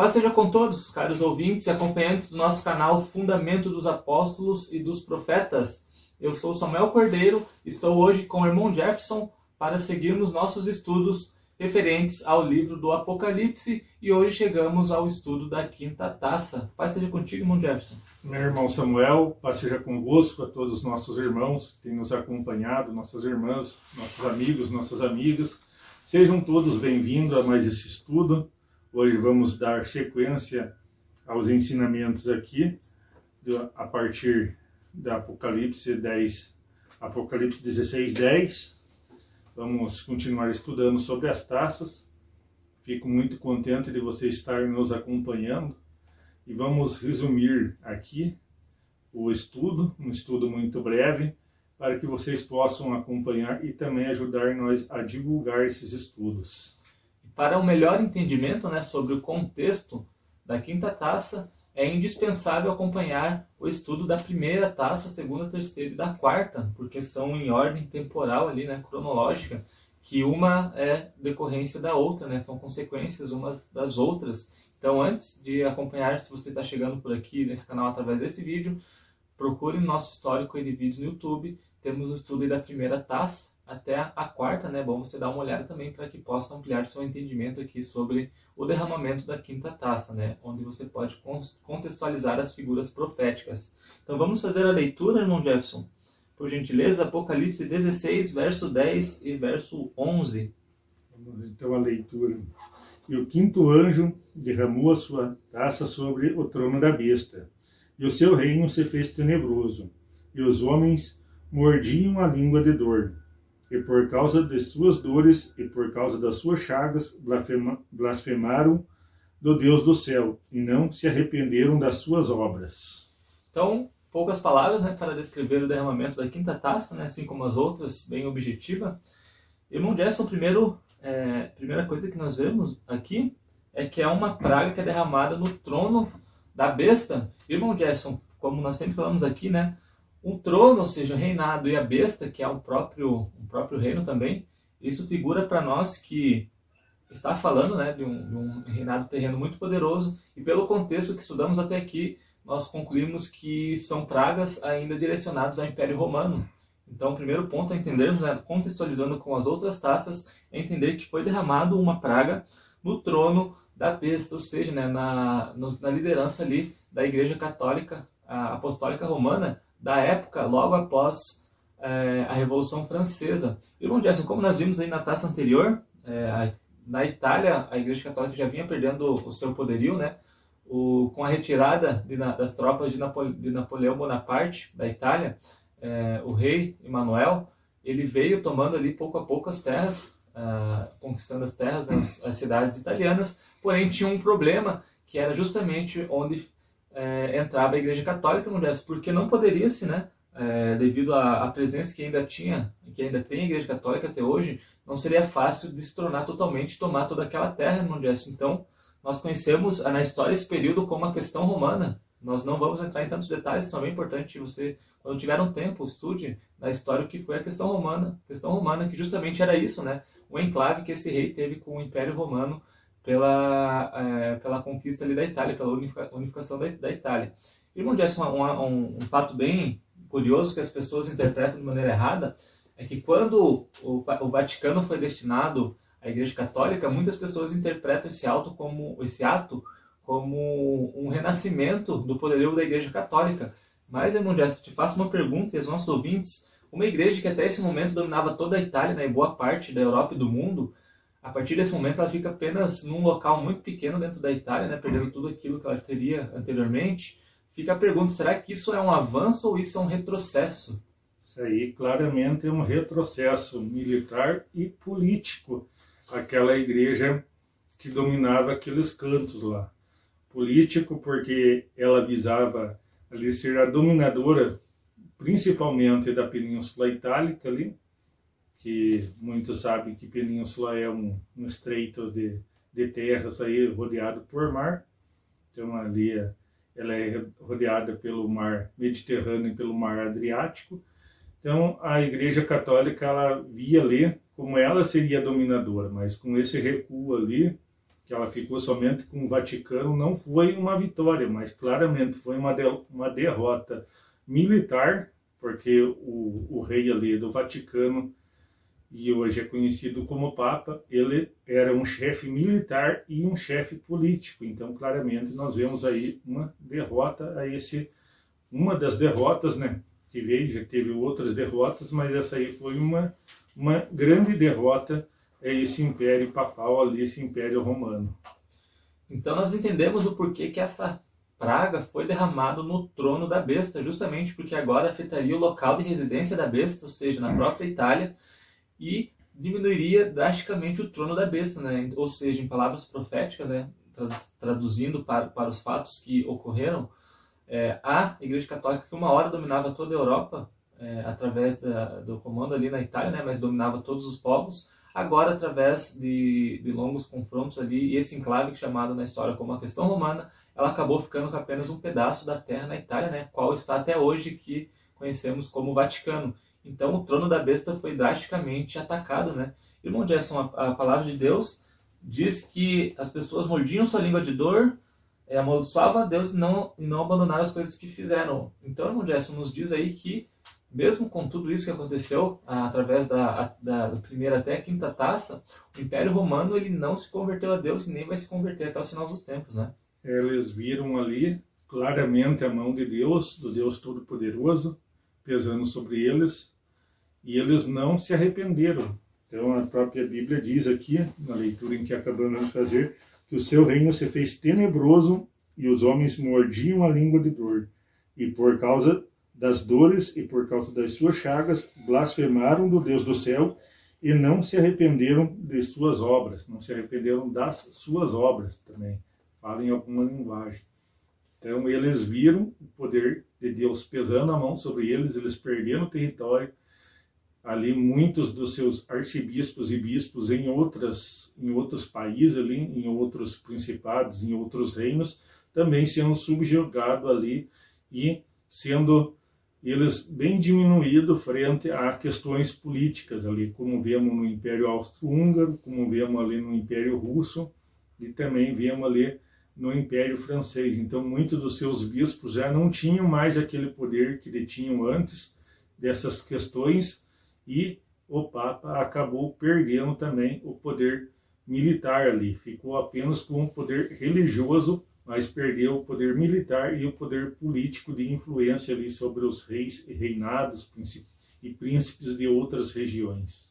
paz seja com todos, caros ouvintes e acompanhantes do nosso canal Fundamento dos Apóstolos e dos Profetas. Eu sou Samuel Cordeiro, estou hoje com o irmão Jefferson para seguirmos nossos estudos referentes ao livro do Apocalipse e hoje chegamos ao estudo da quinta taça. Paz seja contigo, irmão Jefferson. Meu irmão Samuel, paz seja convosco, a todos os nossos irmãos que têm nos acompanhado, nossas irmãs, nossos amigos, nossas amigas. Sejam todos bem-vindos a mais esse estudo. Hoje vamos dar sequência aos ensinamentos aqui, a partir da Apocalipse 10, Apocalipse 16, 10. Vamos continuar estudando sobre as taças. Fico muito contente de você estar nos acompanhando e vamos resumir aqui o estudo, um estudo muito breve, para que vocês possam acompanhar e também ajudar nós a divulgar esses estudos. Para um melhor entendimento né, sobre o contexto da quinta taça, é indispensável acompanhar o estudo da primeira taça, segunda, terceira e da quarta, porque são em ordem temporal ali, né, cronológica, que uma é decorrência da outra, né, são consequências umas das outras. Então, antes de acompanhar, se você está chegando por aqui nesse canal através desse vídeo, procure nosso histórico de vídeos no YouTube. Temos o estudo da primeira taça, até a quarta, né? Bom você dar uma olhada também para que possa ampliar seu entendimento aqui sobre o derramamento da quinta taça, né? Onde você pode contextualizar as figuras proféticas. Então vamos fazer a leitura, irmão Jefferson. Por gentileza, Apocalipse 16, verso 10 e verso 11. Vamos então a leitura. E o quinto anjo derramou a sua taça sobre o trono da besta, e o seu reino se fez tenebroso, e os homens mordiam a língua de dor e por causa de suas dores e por causa das suas chagas blasfemaram do Deus do céu e não se arrependeram das suas obras. Então, poucas palavras né, para descrever o derramamento da quinta taça, né, assim como as outras, bem objetiva. Irmão Gerson, primeiro, é, primeira coisa que nós vemos aqui é que é uma praga que é derramada no trono da besta. Irmão Gerson, como nós sempre falamos aqui, né, um trono, ou seja, reinado, e a besta, que é o próprio, o próprio reino também, isso figura para nós que está falando né, de um, de, um, reinado terreno muito poderoso, e pelo contexto que estudamos até aqui, nós concluímos que são pragas ainda direcionadas ao Império Romano. Então, o primeiro ponto a entendermos, né, contextualizando com as outras taças, é entender que foi derramado uma praga no trono da besta, ou seja, né, na, na liderança ali da Igreja Católica Apostólica Romana, da época, logo após é, a Revolução Francesa. Irmão Jefferson, como nós vimos aí na taça anterior, é, na Itália a Igreja Católica já vinha perdendo o seu poderio, né? O, com a retirada de, das tropas de, de, Napoleão Bonaparte da Itália, é, o rei Emanuel, ele veio tomando ali pouco a pouco as terras, ah, conquistando as terras, né, as cidades italianas, porém tinha um problema que era justamente onde é, entrava a Igreja Católica porque não poderia-se, né, é, devido à, à, presença que ainda tinha, que ainda tem a Igreja Católica até hoje, não seria fácil destronar totalmente, tomar toda aquela terra no Jefferson. Então, nós conhecemos na história esse período como a questão romana. Nós não vamos entrar em tantos detalhes, também é importante você, quando tiver um tempo, estude na história o que foi a questão romana. A questão romana que justamente era isso, né? O enclave que esse rei teve com o Império Romano pela, é, pela conquista ali da Itália, pela unificação da, da Itália. Irmão Jackson, um, um, um, fato bem curioso que as pessoas interpretam de maneira errada é que quando o, o Vaticano foi destinado à Igreja Católica, muitas pessoas interpretam esse ato como esse ato como um renascimento do poderio da Igreja Católica. Mas, irmão Jackson, te faço uma pergunta e aos nossos ouvintes, uma igreja que até esse momento dominava toda a Itália né, e boa parte da Europa e do mundo, a partir desse momento ela fica apenas num local muito pequeno dentro da Itália, né, perdendo tudo aquilo que ela teria anteriormente. Fica a pergunta: será que isso é um avanço ou isso é um retrocesso? Isso aí claramente é um retrocesso militar e político. Aquela igreja que dominava aqueles cantos lá. Político porque ela visava ali ser a dominadora principalmente da Península Itálica ali, que muitos sabem que Península é um, um estreito de, de terras aí rodeado por mar. Então ali é, ela é rodeada pelo mar Mediterrâneo e pelo mar Adriático. Então a Igreja Católica ela via ali como ela seria dominadora, mas com esse recuo ali que ela ficou somente com o Vaticano, não foi uma vitória, mas claramente foi uma, de, uma derrota militar, porque o, o rei ali do Vaticano, e hoje é conhecido como Papa, ele era um chefe militar e um chefe político. Então, claramente, nós vemos aí uma derrota a esse, uma das derrotas, né? Que veio, já teve outras derrotas, mas essa aí foi uma, uma grande derrota é esse império papal ali, esse império romano. Então nós entendemos o porquê que essa praga foi derramada no trono da besta, justamente porque agora afetaria o local de residência da besta, ou seja, na própria Itália, e diminuiria drasticamente o trono da besta, né? ou seja, em palavras proféticas, né? traduzindo para, para os fatos que ocorreram, é, a Igreja Católica, que uma hora dominava toda a Europa, é, através da, do comando ali na Itália, né? mas dominava todos os povos, Agora, através de, de longos confrontos ali, e esse enclave chamado na história como a questão romana, ela acabou ficando com apenas um pedaço da terra na Itália, né, qual está até hoje que conhecemos como Vaticano. Então, o trono da besta foi drasticamente atacado, né? Irmão Jefferson, a, a palavra de Deus diz que as pessoas mordiam sua língua de dor, é, amaldiçoavam a Deus e não, e não abandonaram as coisas que fizeram. Então, irmão Jefferson nos diz aí que mesmo com tudo isso que aconteceu através da, da, da, primeira até a quinta taça, o Império Romano ele não se converteu a Deus e nem vai se converter até o final dos tempos, né? Eles viram ali claramente a mão de Deus, do Deus Todo-Poderoso, pesando sobre eles, e eles não se arrependeram. Então a própria Bíblia diz aqui, na leitura em que acabamos de fazer, que o seu reino se fez tenebroso e os homens mordiam a língua de dor. E por causa das dores e por causa das suas chagas blasfemaram do Deus do céu e não se arrependeram de suas obras, não se arrependeram das suas obras também. Fala em alguma linguagem. Então eles viram o poder de Deus pesando a mão sobre eles, eles perderam o território. Ali muitos dos seus arcebispos e bispos em outras em outros países ali, em outros principados, em outros reinos, também sendo subjugados ali e sendo eles bem diminuído frente a questões políticas ali, como vemos no Império Austro-Húngaro, como vemos ali no Império Russo e também vemos ali no Império Francês. Então, muitos dos seus bispos já não tinham mais aquele poder que detinham antes dessas questões e o Papa acabou perdendo também o poder militar ali, ficou apenas com o poder religioso mas perdeu o poder militar e o poder político de influência ali sobre os reis e reinados e príncipes de outras regiões.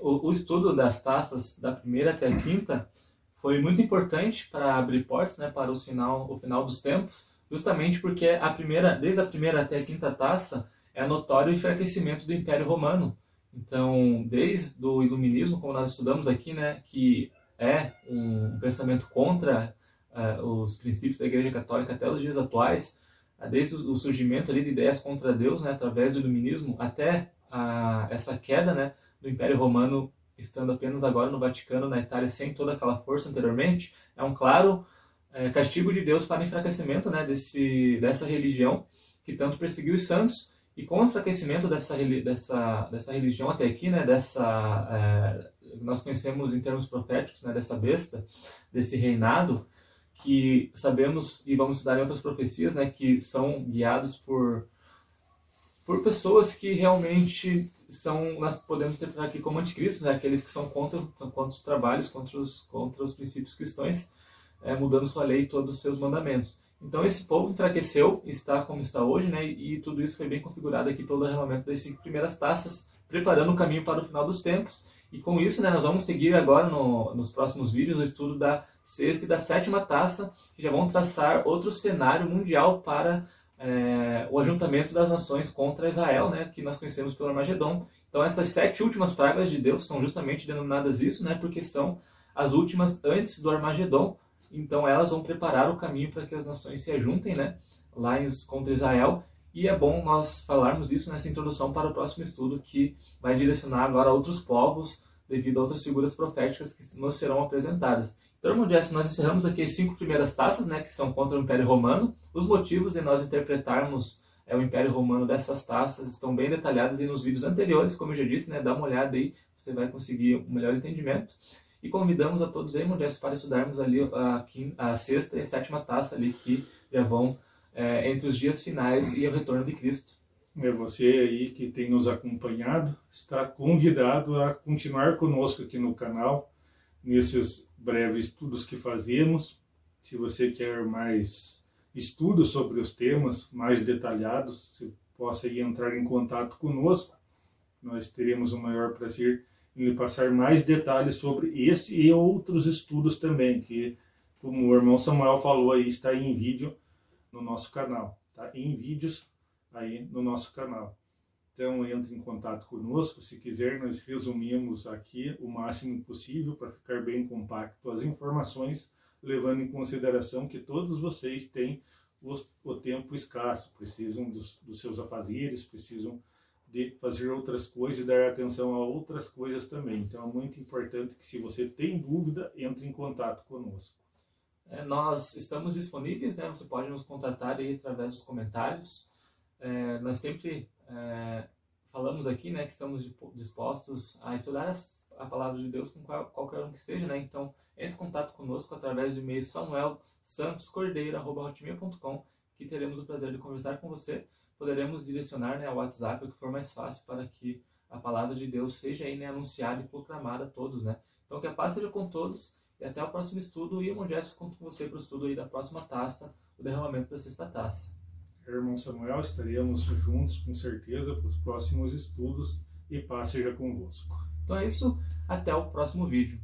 O, o, estudo das taças da primeira até a quinta foi muito importante para abrir portas né, para o final, o final dos tempos, justamente porque a primeira, desde a primeira até a quinta taça é notório o enfraquecimento do Império Romano. Então, desde o Iluminismo, como nós estudamos aqui, né, que é um pensamento contra uh, os princípios da Igreja Católica até os dias atuais, uh, desde o, surgimento ali de ideias contra Deus, né, através do Iluminismo, até essa queda né, do Império Romano, estando apenas agora no Vaticano, na Itália, sem toda aquela força anteriormente, é um claro eh, castigo de Deus para o enfraquecimento né, desse, dessa religião que tanto perseguiu os santos e com o enfraquecimento dessa, dessa, dessa religião até aqui, né, dessa, é, nós conhecemos em termos proféticos, né, dessa besta, desse reinado, que sabemos e vamos estudar em outras profecias, né, que são guiados por por pessoas que realmente são nós podemos interpretar aqui como anticristos, né, aqueles que são contra, são contra os trabalhos, contra os contra os princípios cristãos, é, mudando sua lei e todos os seus mandamentos. Então esse povo enfraqueceu, está como está hoje, né, e tudo isso foi bem configurado aqui pelo derramamento das cinco primeiras taças, preparando o caminho para o final dos tempos. E com isso, né, nós vamos seguir agora no, nos próximos vídeos o estudo da sexta e da sétima taça, que já vão traçar outro cenário mundial para é, o ajuntamento das nações contra Israel, né, que nós conhecemos pelo Armagedon. Então essas sete últimas pragas de Deus são justamente denominadas isso, né, porque são as últimas antes do Armagedon. Então elas vão preparar o caminho para que as nações se ajuntem, né, lá contra Israel. E é bom nós falarmos isso nessa introdução para o próximo estudo, que vai direcionar agora a outros povos, devido a outras figuras proféticas que nos serão apresentadas. Então, irmão Jesse, nós encerramos aqui as cinco primeiras taças, né, que são contra o Império Romano. Os motivos de nós interpretarmos é, o Império Romano dessas taças estão bem detalhados e nos vídeos anteriores, como eu já disse, né, dá uma olhada aí, você vai conseguir um melhor entendimento. E convidamos a todos aí, Mundiais, para estudarmos ali a, a, sexta e a sétima taça ali que já vão é, entre os dias finais e o retorno de Cristo. É você aí que tem nos acompanhado, está convidado a continuar conosco aqui no canal, nesses breves estudos que fazemos. Se você quer mais estudos sobre os temas mais detalhados, você possa aí entrar em contato conosco. Nós teremos o maior prazer em lhe passar mais detalhes sobre esse e outros estudos também, que, como o irmão Samuel falou aí, está em vídeo no nosso canal, tá? Em vídeos aí no nosso canal. Então entre em contato conosco, se quiser nós resumimos aqui o máximo possível para ficar bem compacto as informações, levando em consideração que todos vocês têm o tempo escasso, precisam dos, dos seus afazeres, precisam de fazer outras coisas e dar atenção a outras coisas também. Então é muito importante que se você tem dúvida, entre em contato conosco. É, nós estamos disponíveis, né? Você pode nos contatar aí através dos comentários. É, nós sempre é, falamos aqui, né, que estamos dispostos a estudar as, a palavra de Deus com qual, qualquer um que seja, né? Então entre em contato conosco através do e-mail samuelsantoscordeira@hotmail.com, que teremos o prazer de conversar com você. Poderemos direcionar né, ao WhatsApp o que for mais fácil para que a palavra de Deus seja aí, né, anunciada e proclamada a todos, né? Então que a paz seja com todos e até o próximo estudo. E Irmão Jess, conto com você para o estudo aí da próxima taça, o derramamento da sexta taça. Irmão Samuel, estaremos juntos com certeza para os próximos estudos e paz seja convosco. Então é isso, até o próximo vídeo.